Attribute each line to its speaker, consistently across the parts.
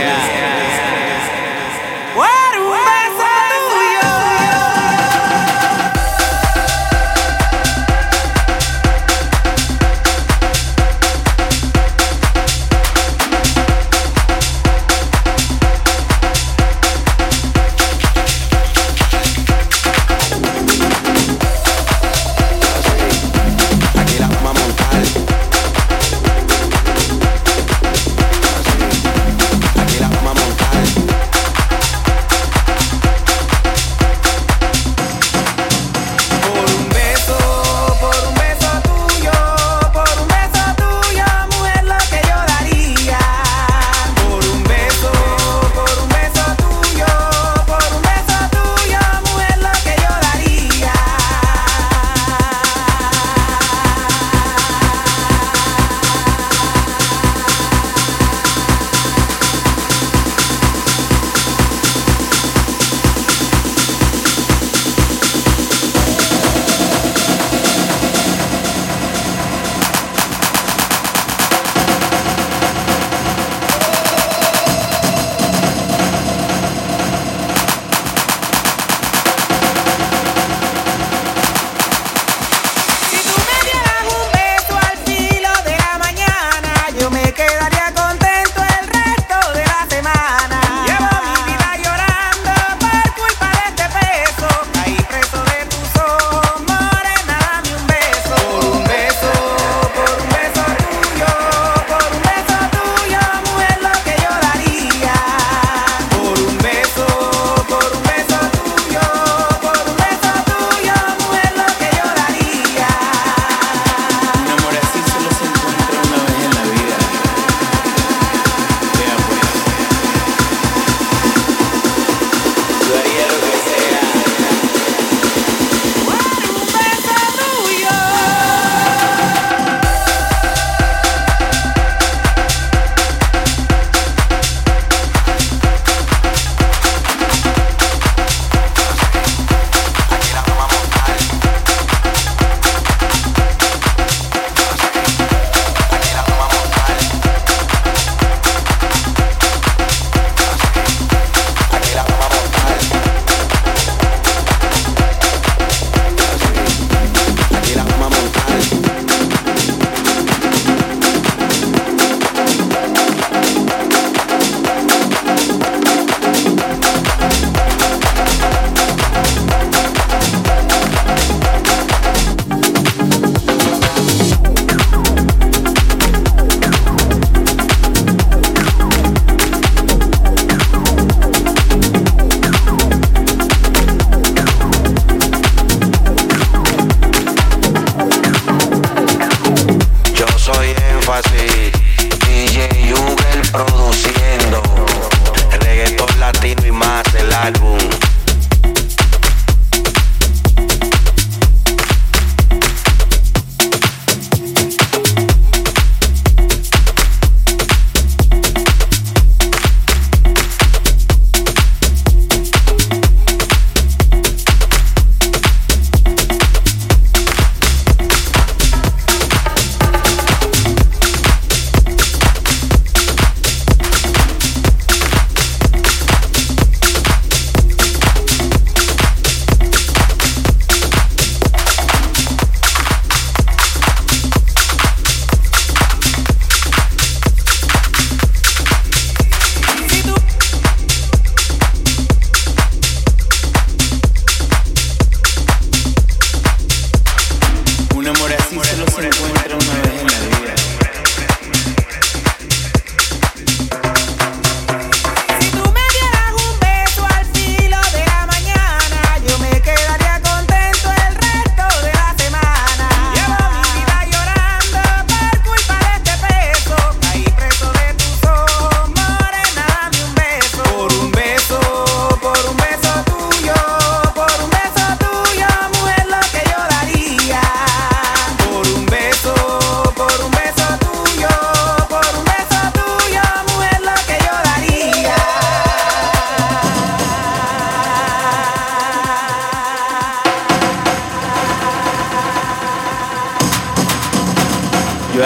Speaker 1: Yeah.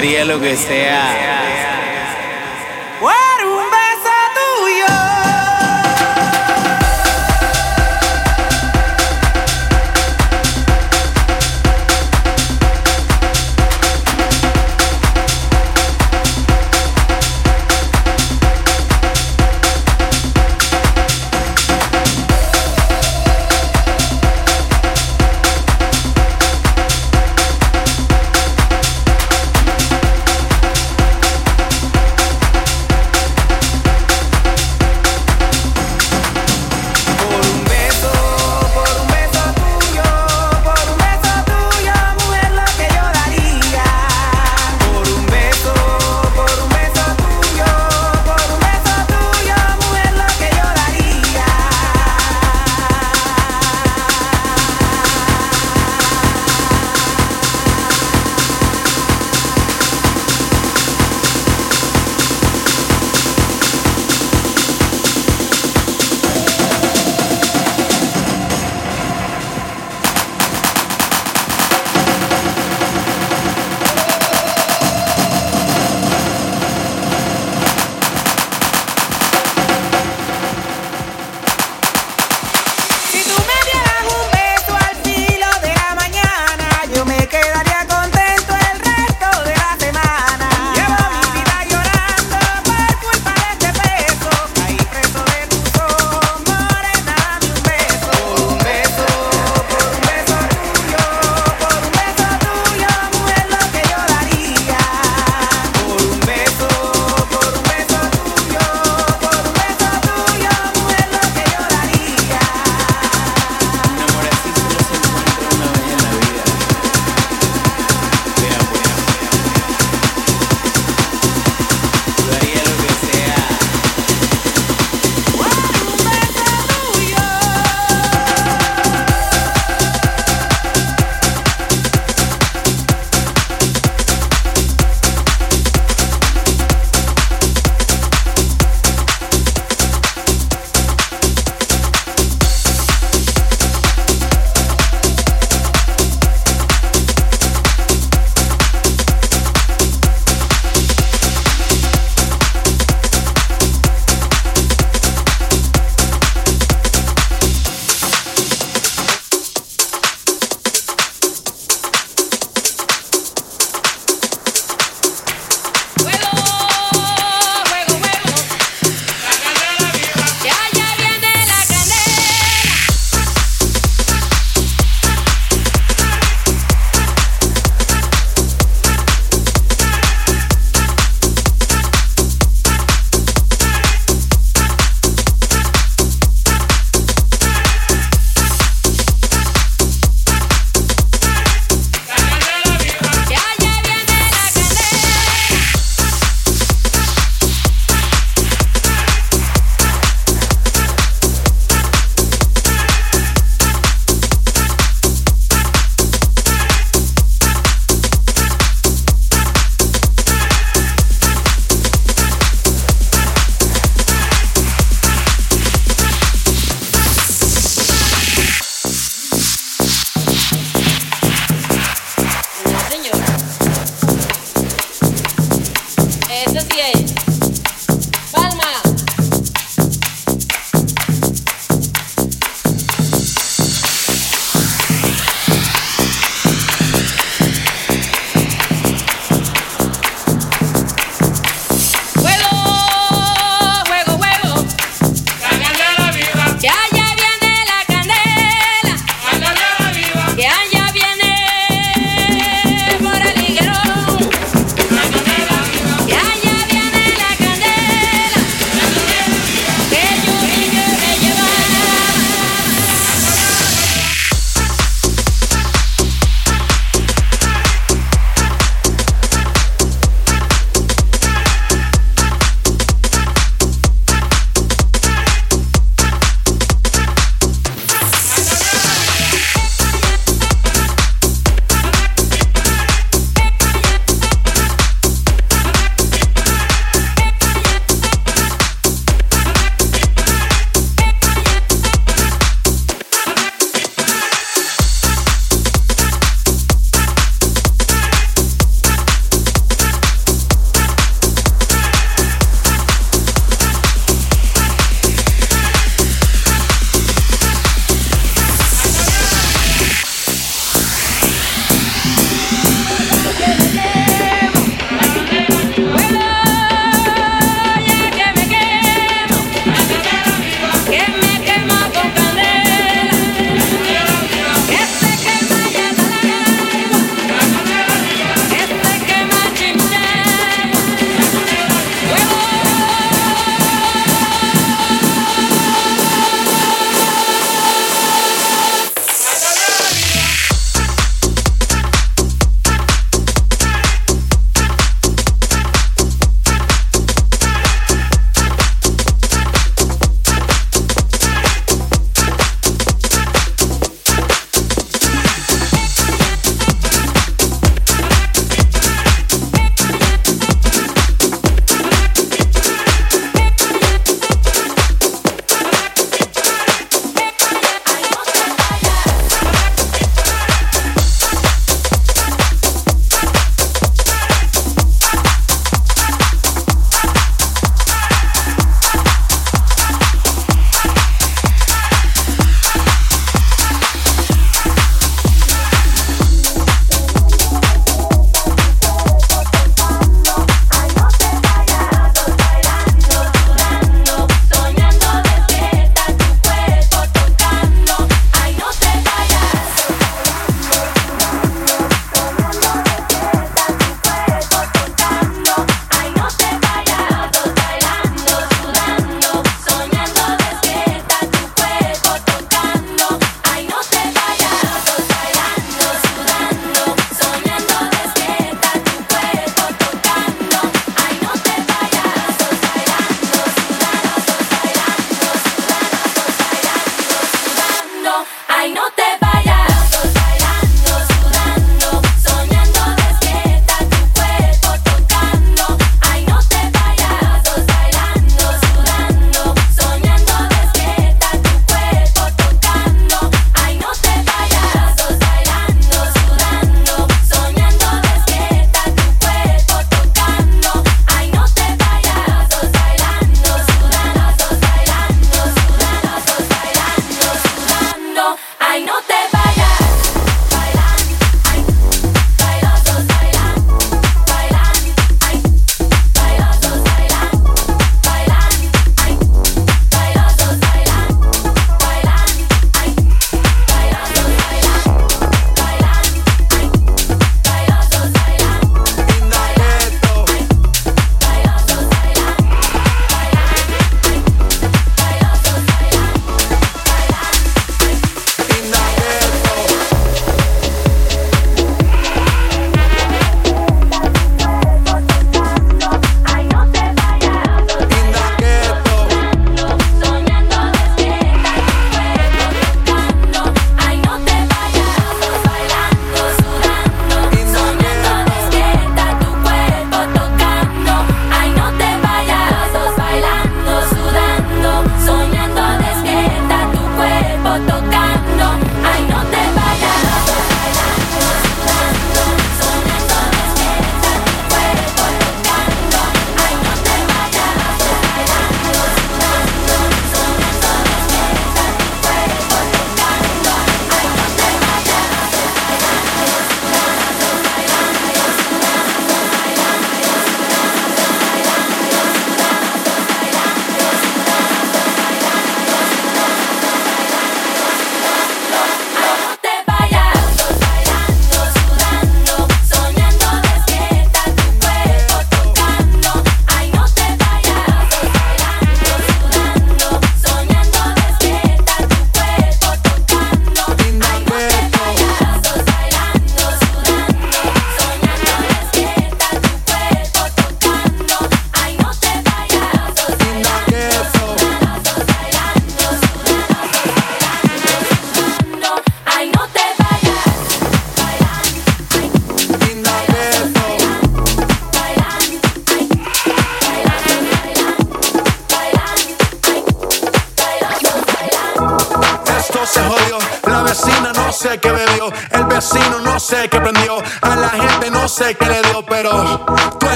Speaker 1: Haría lo que sea.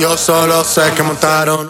Speaker 2: Yo solo sé que montaron.